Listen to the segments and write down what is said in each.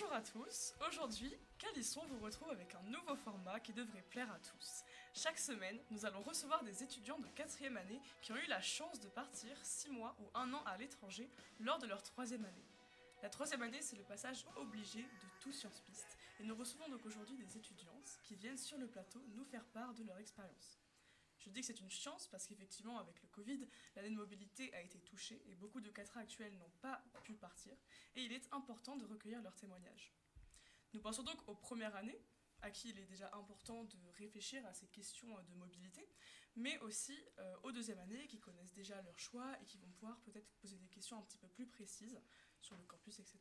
Bonjour à tous, aujourd'hui, Calisson vous retrouve avec un nouveau format qui devrait plaire à tous. Chaque semaine, nous allons recevoir des étudiants de 4 année qui ont eu la chance de partir 6 mois ou 1 an à l'étranger lors de leur troisième année. La troisième année, c'est le passage obligé de tout Sciences Piste, et nous recevons donc aujourd'hui des étudiantes qui viennent sur le plateau nous faire part de leur expérience. Je dis que c'est une chance parce qu'effectivement, avec le Covid, l'année de mobilité a été touchée et beaucoup de 4 actuels n'ont pas pu partir, et il est important de recueillir leurs témoignages. Nous pensons donc aux premières années, à qui il est déjà important de réfléchir à ces questions de mobilité, mais aussi euh, aux deuxième années qui connaissent déjà leur choix et qui vont pouvoir peut-être poser des questions un petit peu plus précises sur le campus, etc.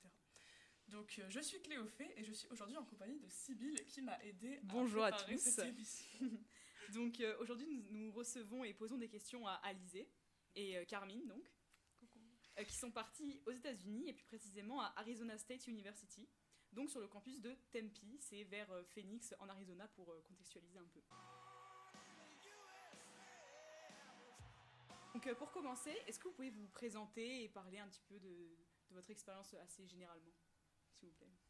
Donc euh, je suis Cléophée et je suis aujourd'hui en compagnie de Sybille qui m'a aidé Bonjour à préparer tous. cette émission. donc euh, aujourd'hui nous, recevons et posons des questions à Alizé et euh, Carmine donc, euh, qui sont partis aux États-Unis et plus précisément à Arizona State University, donc sur le campus de Tempe, c'est vers euh, Phoenix en Arizona pour contextualiser un peu. Donc pour commencer, est-ce que vous pouvez vous présenter et parler un petit peu de votre expérience assez généralement, s'il vous plaît?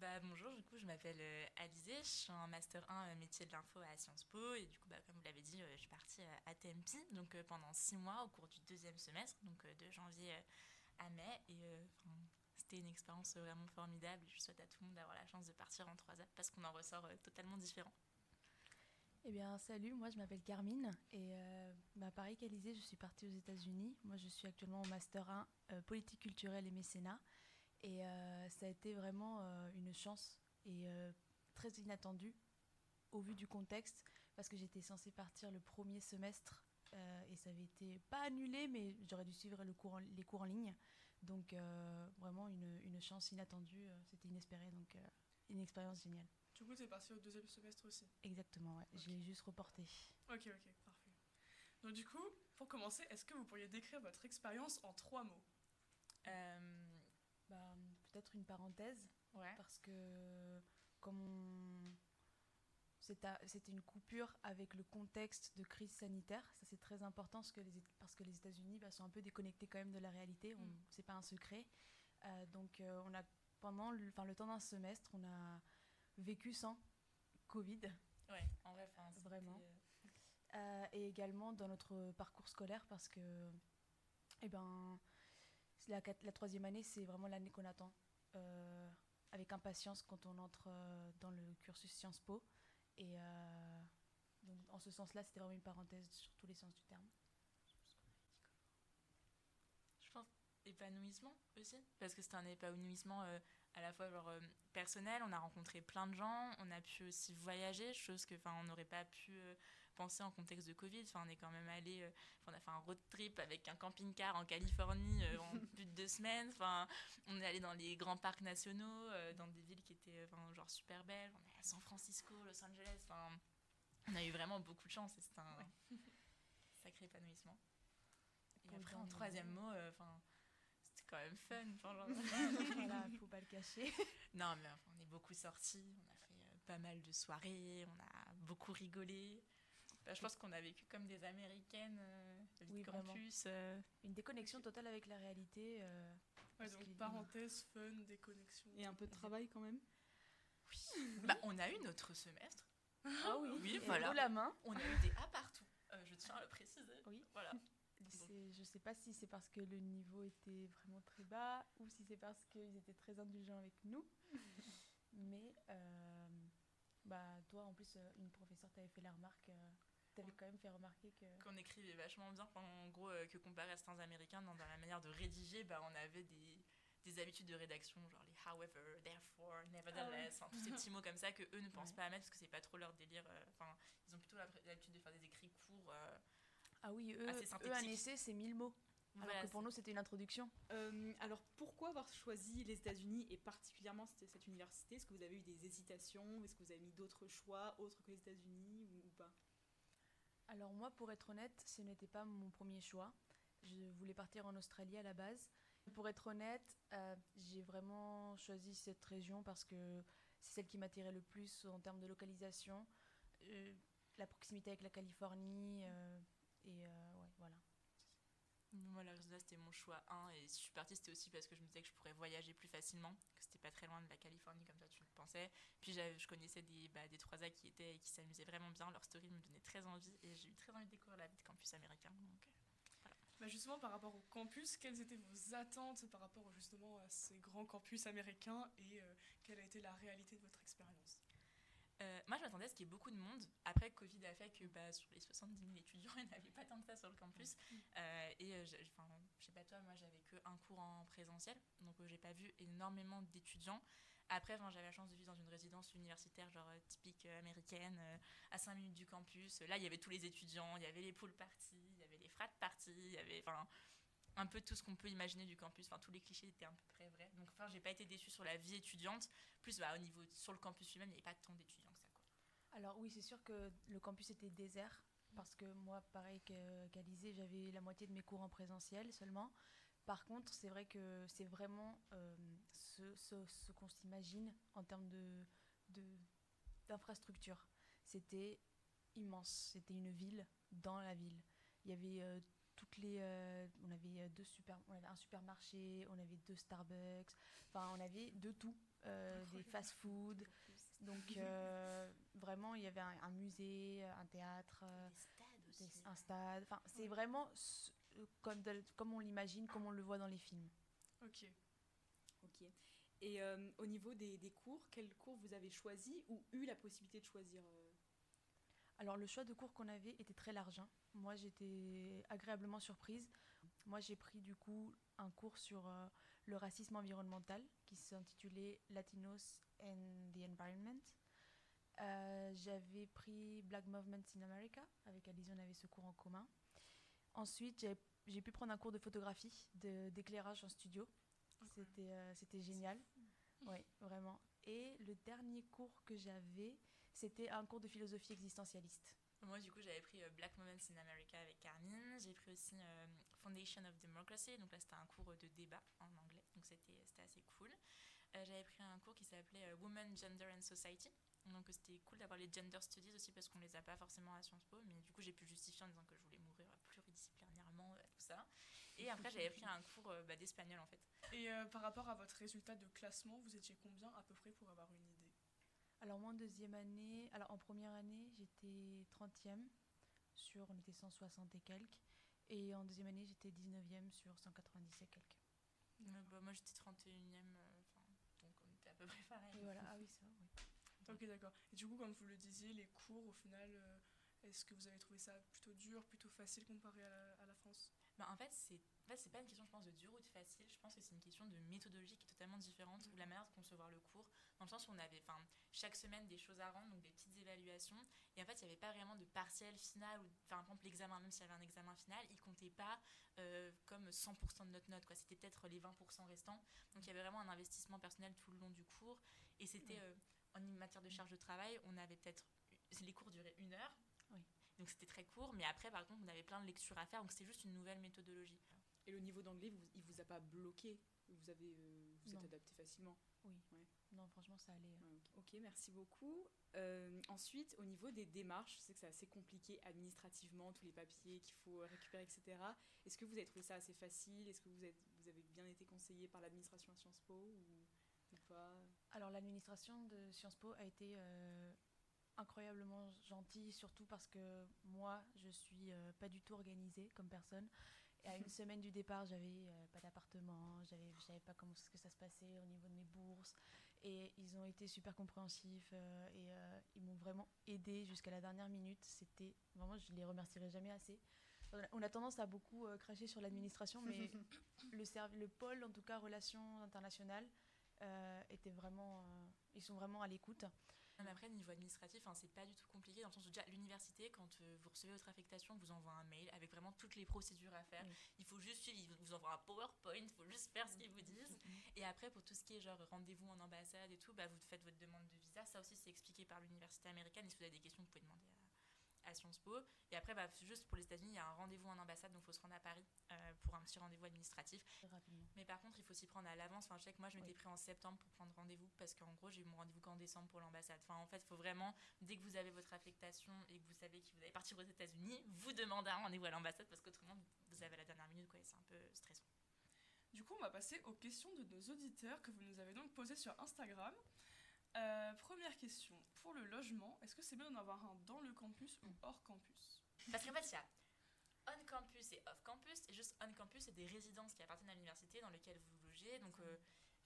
Bah, bonjour, du coup, je m'appelle euh, Alizée, je suis en Master 1 euh, métier de l'info à Sciences Po et du coup, bah, comme vous l'avez dit, euh, je suis partie euh, à Tempe donc pendant six mois au cours du deuxième semestre, donc de janvier à mai et c'était une expérience vraiment formidable. Je souhaite à tout le monde d'avoir la chance de partir en 3A parce qu'on en ressort totalement différent. Eh bien, salut, moi je m'appelle Carmine et bah, pareil qu'Alizé, je suis partie aux États-Unis. Moi je suis actuellement au Master 1 euh, politique culturelle et mécénat. Et euh, ça a été vraiment euh, une chance et euh, très inattendue au vu du contexte parce que j'étais censée partir le premier semestre euh, et ça avait été pas annulé, mais j'aurais dû suivre le cours en- les cours en ligne. Donc euh, vraiment une, une chance inattendue, euh, c'était inespéré, donc euh, une expérience géniale. Du coup, t'es parti au deuxième semestre aussi? Exactement, ouais. Ok. j'ai juste reporté. Ok, ok, parfait. Donc du coup, pour commencer, est-ce que vous pourriez décrire votre expérience en trois mots? Peut-être une parenthèse, ouais. parce que comme on... c'était une coupure avec le contexte de crise sanitaire, ça c'est très important parce que les, Éta- parce que les États-Unis bah, sont un peu déconnectés quand même de la réalité, Mm. c'est pas un secret. Euh, donc euh, on a pendant le, temps d'un semestre, on a vécu sans Covid. Ouais, en vrai, Vraiment. Euh, et également dans notre parcours scolaire parce que eh ben, la, troisième année, c'est vraiment l'année qu'on attend euh, avec impatience quand on entre euh, dans le cursus Sciences Po. Et euh, donc, en ce sens-là, c'était vraiment une parenthèse sur tous les sens du terme. je pense épanouissement aussi parce que c'était un épanouissement à la fois genre personnel on a rencontré plein de gens on a pu aussi voyager chose que on n'aurait pas pu en contexte de covid. Enfin on est quand même allé euh, on a fait un road trip avec un camping-car en Californie euh, en plus de deux semaines. Enfin on est allé dans les grands parcs nationaux euh, dans des villes qui étaient euh, genre super belles. On est à San Francisco Los Angeles. Enfin on a eu vraiment beaucoup de chance et c'était un sacré épanouissement. Et Pour après en troisième mot enfin c'était quand même fun. enfin, genre- voilà, faut pas le cacher. non, mais enfin, on est beaucoup sortis, on a fait euh, pas mal de soirées, on a beaucoup rigolé. Bah, je pense qu'on a vécu comme des Américaines, euh, Oui, campus. euh. Une déconnexion totale avec la réalité. euh, Ouais, donc parenthèse, fun, déconnexion. Et un peu de travail quand même Bah, on a eu notre semestre, Ah oui, Oui, voilà. la main. on a eu des A partout. Euh, je tiens à le préciser. Oui. Voilà. Je sais pas si c'est parce que le niveau était vraiment très bas ou si c'est parce qu'ils étaient très indulgents avec nous. Mais euh, bah, toi, en plus, une professeure t'avait fait la remarque, euh, t'avais quand même fait remarquer que. Qu'on écrivait vachement bien. Enfin, en gros, euh, que comparé à certains Américains, dans, dans la manière de rédiger, bah, on avait des, des habitudes de rédaction, genre les however, therefore, nevertheless, enfin, tous ces petits mots comme ça que eux ne pensent Ouais. pas à mettre parce que c'est pas trop leur délire. euh, Enfin, ils ont plutôt l'habitude de faire des écrits courts. euh, Ah oui, eux, Assez eux un essai, c'est 1000 mots. voilà, alors que pour nous, c'était une introduction. Euh, alors pourquoi avoir choisi les États-Unis et particulièrement cette, cette université? Est-ce que vous avez eu des hésitations? Est-ce que vous avez mis d'autres choix autres que les États-Unis ou, ou pas? Alors moi, pour être honnête, ce n'était pas mon premier choix. Je voulais partir en Australie à la base. Pour être honnête, euh, j'ai vraiment choisi cette région parce que c'est celle qui m'attirait le plus en termes de localisation, Euh, la proximité avec la Californie, euh, et voilà. Moi, l'Arizona, c'était mon choix 1. Et si je suis partie, c'était aussi parce que je me disais que je pourrais voyager plus facilement, que c'était pas très loin de la Californie, comme toi tu le pensais. Puis je connaissais des, bah, des 3A qui étaient qui s'amusaient vraiment bien. Leur story me donnait très envie. Et j'ai eu très envie de découvrir la vie de campus américain. Donc, voilà. bah justement, par rapport au campus, quelles étaient vos attentes par rapport justement à ces grands campus américains et euh, quelle a été la réalité de votre expérience? Euh, moi, je m'attendais à ce qu'il y ait beaucoup de monde. Après, Covid a fait que bah, sur les 70 000 étudiants, il n'y avait pas tant de ça sur le campus. Mm. Euh, et euh, je sais pas toi, moi, j'avais que un cours en présentiel, donc j'ai pas vu énormément d'étudiants. Après, j'avais la chance de vivre dans une résidence universitaire, genre typique américaine, à 5 minutes du campus. Là, il y avait tous les étudiants, il y avait les pool parties, il y avait les frat parties, il y avait, un peu tout ce qu'on peut imaginer du campus. Enfin, tous les clichés étaient à peu près vrais. Donc, enfin, j'ai pas été déçue sur la vie étudiante. Plus, bah, au niveau sur le campus lui-même, il n'y avait pas tant d'étudiants que. Alors oui, c'est sûr que le campus était désert parce que moi, pareil qu'Alizé, j'avais la moitié de mes cours en présentiel seulement. Par contre, c'est vrai que c'est vraiment euh, ce, ce, qu'on s'imagine en termes de, d'infrastructure. C'était immense. C'était une ville dans la ville. Il y avait euh, toutes les, euh, on avait deux super, on avait un supermarché, on avait deux Starbucks, enfin on avait de tout, des fast-food. Donc euh, vraiment, il y avait un, musée, un théâtre, un stade. Enfin, c'est vraiment comme, comme on l'imagine, comme on le voit dans les films. Ok. Ok. Et euh, au niveau des, des, cours, quel cours vous avez choisi ou eu la possibilité de choisir euh? Alors le choix de cours qu'on avait était très large. Hein. Moi j'étais agréablement surprise. Moi j'ai pris du coup un cours sur le racisme environnemental qui s'intitulait Latinos and the Environment. Euh, j'avais pris Black Movements in America. Avec Alizé, on avait ce cours en commun. Ensuite, j'ai pu prendre un cours de photographie, d'éclairage en studio. C'était euh, c'était génial. Oui, vraiment. Et le dernier cours que j'avais, c'était un cours de philosophie existentialiste. Moi, du coup, j'avais pris euh, Black Moments in America avec Carmine. J'ai pris aussi Foundation of Democracy. Donc là, c'était un cours de débat en anglais. Donc c'était assez cool. Euh, j'avais pris un cours qui s'appelait euh, Women, Gender and Society. Donc c'était cool d'avoir les gender studies aussi parce qu'on les a pas forcément à Sciences Po, mais du coup j'ai pu justifier en disant que je voulais mourir pluridisciplinairement, euh, tout ça. Et après j'avais pris un cours bah, d'espagnol en fait. Et par rapport à votre résultat de classement, vous étiez combien à peu près pour avoir une idée Alors moi en deuxième année, alors en première année j'étais 30e sur, on était 160 et quelques, et en deuxième année j'étais 19e sur 190 et quelques. bah, moi j'étais 31e peu près pareil. Et voilà, ah oui, c'est vrai, oui. Ok, d'accord. Et du coup, comme vous le disiez, les cours, au final, euh, est-ce que vous avez trouvé ça plutôt dur, plutôt facile comparé à la, France? Bah, En fait, c'est en fait, pas une question, je pense, de dur ou de facile. Je pense que c'est une question de méthodologie qui est totalement différente, ou la manière de concevoir le cours, dans le sens où on avait chaque semaine des choses à rendre, donc des petites évaluations. Et en fait, il n'y avait pas vraiment de partiel final, ou par exemple l'examen, même s'il y avait un examen final, il comptait pas euh, comme 100% de notre note. C'était peut-être les 20% restants. Donc il y avait vraiment un investissement personnel tout le long du cours. Et c'était euh, en matière de charge de travail, on avait peut-être. Les cours duraient une heure. Donc c'était très court, mais après, par contre, on avait plein de lectures à faire, donc c'était juste une nouvelle méthodologie. Et le niveau d'anglais, vous, il vous a pas bloqué? Vous avez, euh, vous êtes adapté facilement? Oui. Non, franchement, ça allait. ok, merci beaucoup. Euh, ensuite, au niveau des démarches, je sais que c'est assez compliqué administrativement, tous les papiers qu'il faut récupérer, etc. Est-ce que vous avez trouvé ça assez facile? Est-ce que vous, êtes, vous avez bien été conseillé par l'administration à Sciences Po ou, pas? Alors, l'administration de Sciences Po a été euh, incroyablement gentille, surtout parce que moi, je suis pas du tout organisée comme personne. Et à une semaine du départ, j'avais euh, pas d'appartement, j'avais, je savais pas comment que ça se passait au niveau de mes bourses. Et ils ont été super compréhensifs euh, et euh, ils m'ont vraiment aidé jusqu'à la dernière minute. C'était vraiment, je les remercierai jamais assez. On a tendance à beaucoup cracher sur l'administration, mais le, le pôle, en tout cas relations internationales, était vraiment, ils sont vraiment à l'écoute. Après, niveau administratif, hein, c'est pas du tout compliqué dans le sens où déjà l'université, quand euh, vous recevez votre affectation, vous envoie un mail avec vraiment toutes les procédures à faire. Il faut juste suivre, ils vous envoient un PowerPoint, il faut juste faire ce qu'ils vous disent. Et après, pour tout ce qui est genre rendez-vous en ambassade et tout, bah, vous faites votre demande de visa. Ça aussi, c'est expliqué par l'université américaine. Et si vous avez des questions, vous pouvez demander à Sciences Po. Et après, bah, juste pour les États-Unis, il y a un rendez-vous en ambassade, donc il faut se rendre à Paris euh, pour un petit rendez-vous administratif. Rapidement. Mais par contre, il faut s'y prendre à l'avance. Enfin, je sais que moi, je m'étais Oui. pris en septembre pour prendre rendez-vous parce qu'en gros, j'ai eu mon rendez-vous qu'en décembre pour l'ambassade. Enfin, en fait, il faut vraiment, dès que vous avez votre affectation et que vous savez que vous allez partir aux États-Unis, vous demandez un rendez-vous à l'ambassade parce qu'autrement, vous avez à la dernière minute, quoi, et c'est un peu stressant. Du coup, on va passer aux questions de nos auditeurs que vous nous avez donc posées sur Instagram. Euh, première question, pour le logement, est-ce que c'est bien d'en avoir un dans le campus ou hors campus? Parce qu'en fait, il y a on-campus et off-campus. Et juste on-campus, c'est des résidences qui appartiennent à l'université dans lesquelles vous logez. Donc, euh,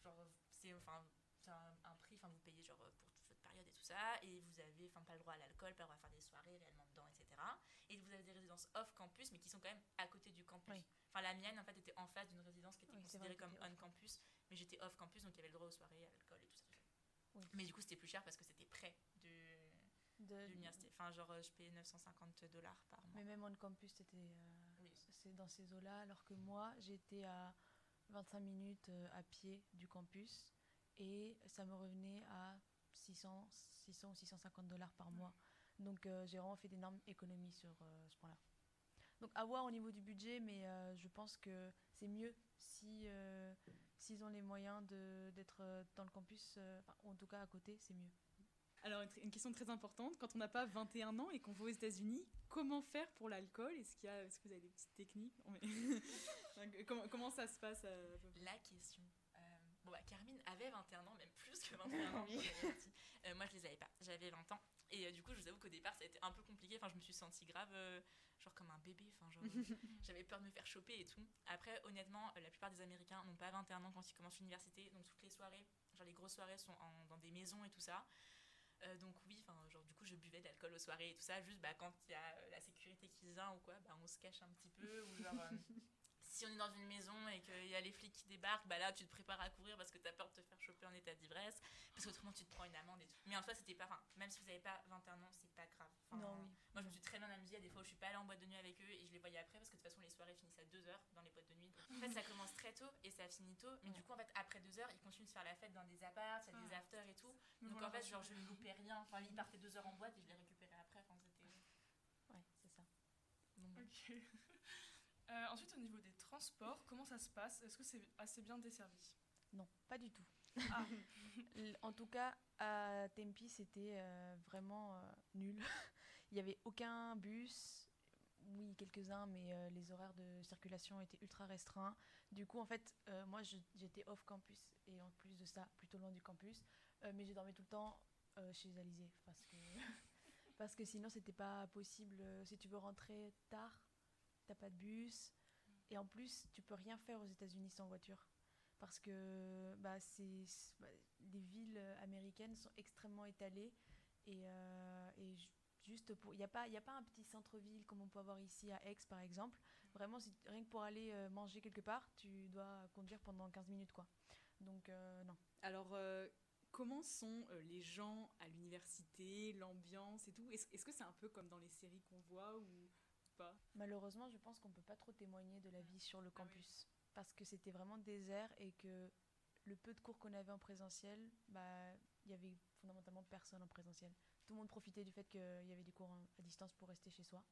genre, c'est enfin, un, un prix, enfin, vous payez genre pour toute votre période et tout ça. Et vous avez enfin, pas le droit à l'alcool, pas le droit à faire des soirées réellement dedans, etc. Et vous avez des résidences off-campus, mais qui sont quand même à côté du campus. Oui. Enfin, la mienne, en fait, était en face d'une résidence qui était Oui, considérée comme t'étais on-campus. Mais j'étais off-campus, donc il y avait le droit aux soirées, à l'alcool et tout ça. Oui. Mais du coup, c'était plus cher parce que c'était près de, De- de l'université. Enfin, genre, euh, je payais 950 dollars par mois. Mais même on campus, c'était euh, Oui. c'est dans ces eaux-là, alors que moi, j'étais à 25 minutes euh, à pied du campus et ça me revenait à 600, 600 ou 650 dollars par mois. Donc euh, j'ai vraiment fait d'énormes économies sur euh, ce point-là. Donc à voir au niveau du budget, mais je pense que c'est mieux si s'ils ont les moyens de- d'être euh, dans le campus, euh, enfin, ou en tout cas à côté, c'est mieux. Alors, une, question très importante, quand on n'a pas 21 ans et qu'on va aux États-Unis, comment faire pour l'alcool? Est-ce qu'il y a, est-ce que vous avez des petites techniques? Mais- comment, comment ça se passe euh, à peu près? La question. Euh, bon, bah, Carmine avait 21 ans, même plus que 21 ans. est. Euh, moi, je les avais pas. J'avais 20 ans. Et euh, du coup, je vous avoue qu'au départ, ça a été un peu compliqué. Enfin, je me suis sentie grave, euh, genre comme un bébé. Enfin, genre, euh, j'avais peur de me faire choper et tout. Après, honnêtement, euh, la plupart des Américains n'ont pas 21 ans quand ils commencent l'université. Donc, toutes les soirées, genre les grosses soirées sont en- dans des maisons et tout ça. Euh, donc oui, enfin genre du coup je buvais de l'alcool aux soirées et tout ça, juste bah, quand il y a euh, la sécurité qui vient ou quoi, bah, on se cache un petit peu ou genre euh, si on est dans une maison et qu'il y a les flics qui débarquent, bah là tu te prépares à courir parce que tu as peur de te faire choper en état d'ivresse, parce qu'autrement tu te prends une amende et tout. Mais en soi c'était pas, enfin même si vous n'avez pas 21 ans c'est pas grave. Enfin, non, oui. Moi je me suis très bien amusée, il y a des fois où je suis pas allée en boîte de nuit avec eux et je les voyais après parce que de toute façon les soirées finissent à 2h dans les boîtes de nuit. En fait ça commence très tôt et ça finit tôt, mais Ouais. du coup en fait après 2h ils continuent de faire la fête dans des apparts, il y a des afters et tout. Donc voilà en fait, genre, je ne loupais rien. Enfin, ils partaient deux heures en boîte et je les récupérais après. Enfin, c'était. Ouais, c'est ça. Donc, Ok. Euh, ensuite, au niveau des transports, comment ça se passe? Est-ce que c'est assez bien desservi? Non, pas du tout. Ah. En tout cas, à Tempi, c'était euh, vraiment euh, nul. Il n'y avait aucun bus, oui, quelques-uns, mais les horaires de circulation étaient ultra restreints. Du coup, en fait, moi, je- j'étais off campus et en plus de ça, plutôt loin du campus. Mais j'ai dormi tout le temps chez Alizé parce que, parce que sinon, c'était pas possible. Si tu veux rentrer tard, t'as pas de bus. Et en plus, tu peux rien faire aux États-Unis sans voiture. Parce que bah, c'est, bah, les villes américaines sont extrêmement étalées. Et, euh, et ju- juste pour il n'y a pas y a pas un petit centre-ville comme on peut avoir ici à Aix par exemple. Vraiment rien que pour aller euh, manger quelque part tu dois conduire pendant 15 minutes quoi. Donc euh, non. Alors, comment sont les gens à l'université, l'ambiance et tout? Est-ce que c'est un peu comme dans les séries qu'on voit pas malheureusement je pense qu'on peut pas trop témoigner de la vie sur le Ah oui. campus parce que c'était vraiment désert et que le peu de cours qu'on avait en présentiel bah il y avait fondamentalement personne en présentiel tout le monde profitait du fait qu'il y avait des cours à distance pour rester chez soi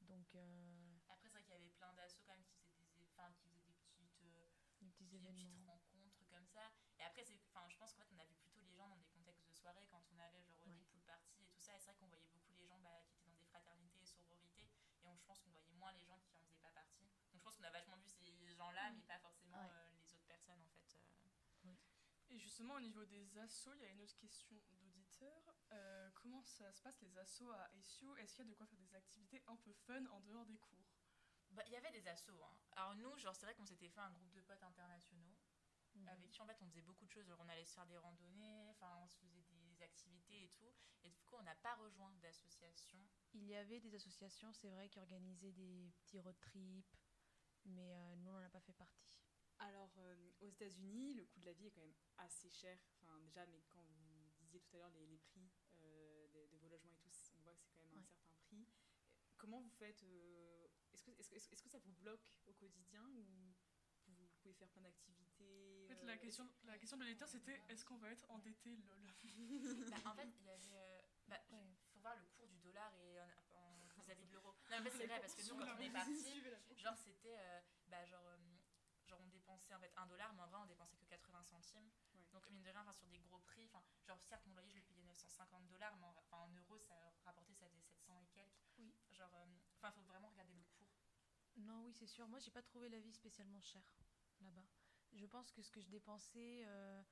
donc euh, Après, c'est vrai qu'il y avait plein d'assauts quand même qui faisaient des, enfin, qui faisaient des petites, euh, des petits des petites événements rencontres comme ça. Et après, enfin, je pense qu'en fait, on a vu plutôt les gens dans des contextes de soirée quand on avait genre Ouais. des pool parties et tout ça. Et c'est vrai qu'on voyait beaucoup les gens bah, qui étaient dans des fraternités et sororités. Et on, je pense qu'on voyait moins les gens qui en faisaient pas partie. Donc je pense qu'on a vachement vu ces gens-là, Mm. mais pas forcément Ouais. euh, les autres personnes en fait. euh. Et justement, au niveau des assos, il y a une autre question d'auditeur. Euh, comment ça se passe les assos à ASU Est-ce qu'il y a de quoi faire des activités un peu fun en dehors des cours? Bah, il y avait des assos. Hein. Alors nous, genre, c'est vrai qu'on s'était fait un groupe de potes internationaux Mhm. avec qui en fait on faisait beaucoup de choses. Genre, on allait se faire des randonnées, enfin on se faisait des activités et tout. Et du coup, on n'a pas rejoint d'association. Il y avait des associations, c'est vrai, qui organisaient des petits road trips, mais euh, nous, on n'en a pas fait partie. Alors, euh, aux États-Unis, le coût de la vie est quand même assez cher. Enfin, déjà, mais quand vous disiez tout à l'heure les, les prix euh, de, de vos logements et tout, on voit que c'est quand même un certain prix. Comment vous faites euh, Est-ce que, est-ce, que- est-ce que ça vous bloque au quotidien ou pouvez faire plein d'activités En fait, euh, la question, la question de l'auditeur, c'était est-ce qu'on va être endetté lol Bah, en fait, il y avait. euh, bah, Ouais. faut voir le cours du dollar et vis-à-vis de l'euro. Non, mais c'est vrai, parce que nous, quand on est parti, genre, c'était. euh, bah, genre, euh, genre, on dépensait en fait 1 dollar, mais en vrai, on dépensait que 80 centimes. Ouais. Donc, mine de rien, enfin, sur des gros prix, enfin, genre, certes, mon loyer, je le payais 950 dollars, mais en, en euros, ça rapportait, ça faisait 700 et quelques. Oui. Genre, euh, enfin, faut vraiment regarder le cours. Non, oui, c'est sûr. Moi, j'ai pas trouvé la vie spécialement chère là-bas. Je pense que ce que je dépensais, euh,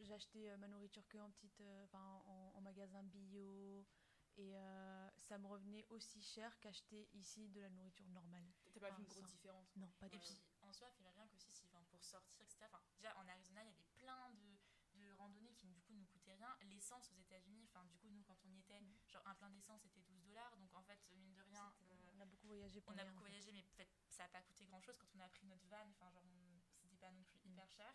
j'achetais euh, ma nourriture que en petite, euh, enfin, en, en magasin bio, et euh, ça me revenait aussi cher qu'acheter ici de la nourriture normale. T'as pas vu une grosse différence Non, pas Et du puis, tout. en soi, il rien qu'aussi, si, enfin, pour sortir, etc. Enfin, déjà, en Arizona, il y avait plein de, de randonnées qui, du coup, nous coûtaient rien. L'essence aux États-Unis, enfin, du coup, nous, quand on y était, Mhm. genre, un plein d'essence, c'était 12 dollars. Donc, en fait, mine de rien, On a beaucoup voyagé pour on a beaucoup en fait. voyagé, mais en fait, ça n'a pas coûté grand chose quand on a pris notre van. Enfin, genre, on- pas non plus hyper cher.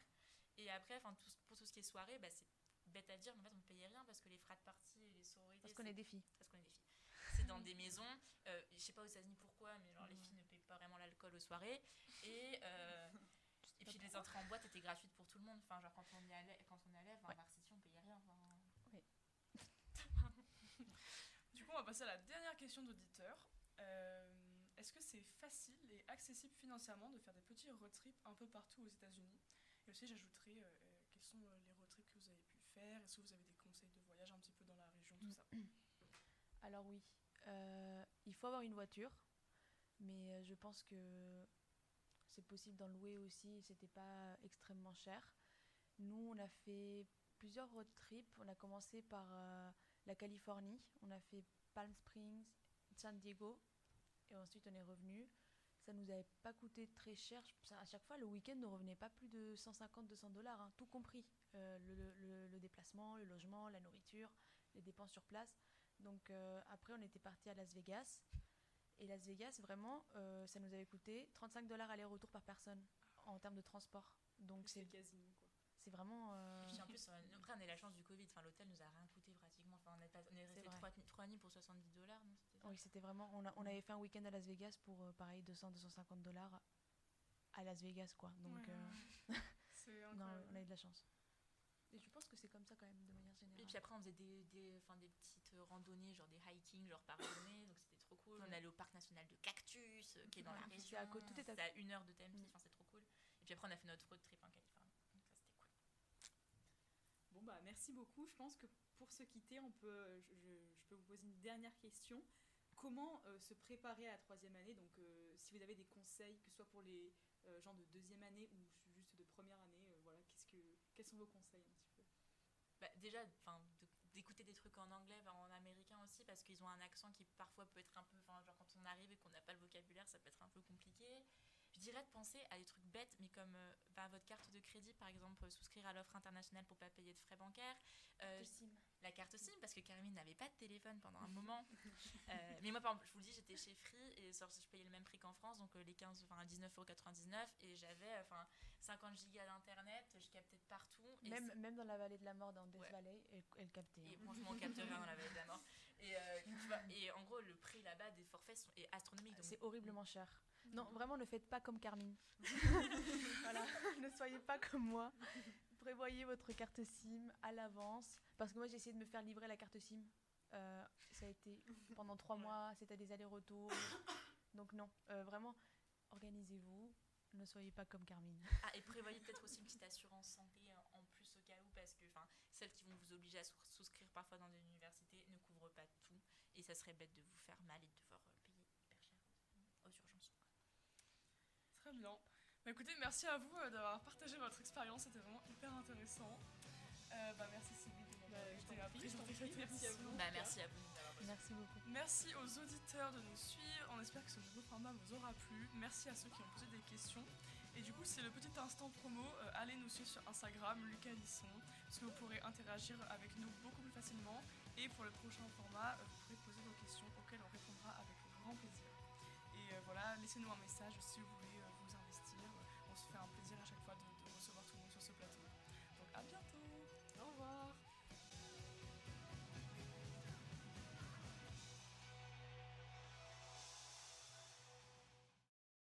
Et après, enfin, pour tout ce qui est soirée, bah, c'est bête à dire, mais en fait, on ne payait rien parce que les frais de partie et les sororités. Parce qu'on est des filles. parce qu'on est des filles. C'est dans des maisons, euh, je sais pas aux États-Unis pourquoi, mais genre les filles ne payent pas vraiment l'alcool aux soirées. Et, euh, et puis les entrées en boîte étaient gratuites pour tout le monde. Enfin, genre quand on y allait, quand on y allait enfin, Ouais. On payait rien. enfin. Du coup, on va passer à la dernière question d'auditeur. Euh, Est-ce que c'est facile et accessible financièrement de faire des petits road trips un peu partout aux États-Unis? Et aussi, j'ajouterais euh, euh, quels sont euh, les road trips que vous avez pu faire? Est-ce que vous avez des conseils de voyage un petit peu dans la région, tout ça? Alors oui, euh, il faut avoir une voiture, mais je pense que c'est possible d'en louer aussi, c'était pas extrêmement cher. Nous, on a fait plusieurs road trips. On a commencé par euh, la Californie, on a fait Palm Springs, San Diego, et ensuite on est revenu. Ça nous avait pas coûté très cher. À chaque fois, le week-end ne revenait pas plus de 150-200 dollars, hein, tout compris. Euh, le, le- le déplacement, le logement, la nourriture, les dépenses sur place. Donc euh, après, on était parti à Las Vegas. Et Las Vegas, vraiment, euh, ça nous avait coûté 35 dollars aller-retour par personne en termes de transport. Donc C'est c'est le casino, quoi. c'est vraiment... euh, Et puis en plus, après, on a eu la chance du Covid. Enfin, l'hôtel nous a rien coûté pratiquement. Enfin, on, est pas- on est resté vrai. 3, trois nuits pour 70 dollars, oui, c'était vraiment... On, a- on avait fait un week-end à Las Vegas pour, euh, pareil, 200-250 dollars à Las Vegas, quoi. Donc, Ouais, euh, non, on a eu de la chance. Et je pense que c'est comme ça quand même, de manière générale. Et puis après, on faisait des, des, enfin, des petites euh, randonnées, genre des hiking, genre par journée, donc c'était trop cool. On allait au parc national de Cactus, euh, qui est dans Ouais, la région. à côté, tout est à une heure de Tempe, Mm. enfin c'est trop cool. Et puis après, on a fait notre road trip en Californie, donc ça c'était cool. Bon bah merci beaucoup. Je pense que pour se quitter, on peut, je, je- peux vous poser une dernière question. Comment euh, se préparer à la troisième année? Donc euh, si vous avez des conseils, que ce soit pour les euh, gens de deuxième année ou juste de première année, euh, voilà, qu'est-ce que, quels sont vos conseils un petit peu? Bah, déjà, enfin, d'écouter des trucs en anglais, en américain aussi, parce qu'ils ont un accent qui parfois peut être un peu, genre quand on arrive et qu'on n'a pas le vocabulaire, ça peut être un peu compliqué. Je dirais de penser à des trucs bêtes, mais comme euh, bah, votre carte de crédit, par exemple, euh, souscrire à l'offre internationale pour pas payer de frais bancaires. Euh, la carte SIM parce que Carmine n'avait pas de téléphone pendant un moment. Euh, mais moi, par exemple, je vous le dis, j'étais chez Free et je payais le même prix qu'en France, donc les 15, enfin 19,99€ et j'avais enfin 50 gigas d'internet, je captais de partout. Et Même, même dans la vallée de la mort, dans Death Ouais. Valley, elle, elle captait. et hein. franchement, on capte rien dans la vallée de la mort. Et, euh, tu vois, et en gros, le prix là-bas des forfaits sont, est astronomique. C'est horriblement cher. Non, vraiment, ne faites pas comme Carmine. voilà, ne soyez pas comme moi. Prévoyez votre carte SIM à l'avance. Parce que moi, j'ai essayé de me faire livrer la carte SIM. Euh, ça a été pendant trois mois, c'était des allers-retours. Donc non, euh, vraiment, organisez-vous. Ne soyez pas comme Carmine. Ah, et prévoyez peut-être aussi une petite assurance santé euh, en plus au cas où, parce que celles qui vont vous obliger à sous- souscrire parfois dans des universités ne couvrent pas tout. Et ça serait bête de vous faire mal et de devoir euh, payer hyper cher aux urgences. Très bien. Bah, écoutez, merci à vous euh, d'avoir partagé votre expérience, c'était vraiment hyper intéressant. Euh, bah, merci Sylvie de m'avoir Bah, présenter merci à émission. vous. Bah, merci à vous Merci beaucoup. Merci aux auditeurs de nous suivre. On espère que ce nouveau format vous aura plu. Merci à ceux qui ont posé des questions. Et du coup, c'est le petit instant promo. Euh, allez nous suivre sur Instagram, Lucas Lisson, parce que vous pourrez interagir avec nous beaucoup plus facilement. Et pour le prochain format, euh, vous pourrez poser vos questions auxquelles on répondra avec grand plaisir. Et euh, voilà, laissez-nous un message si vous voulez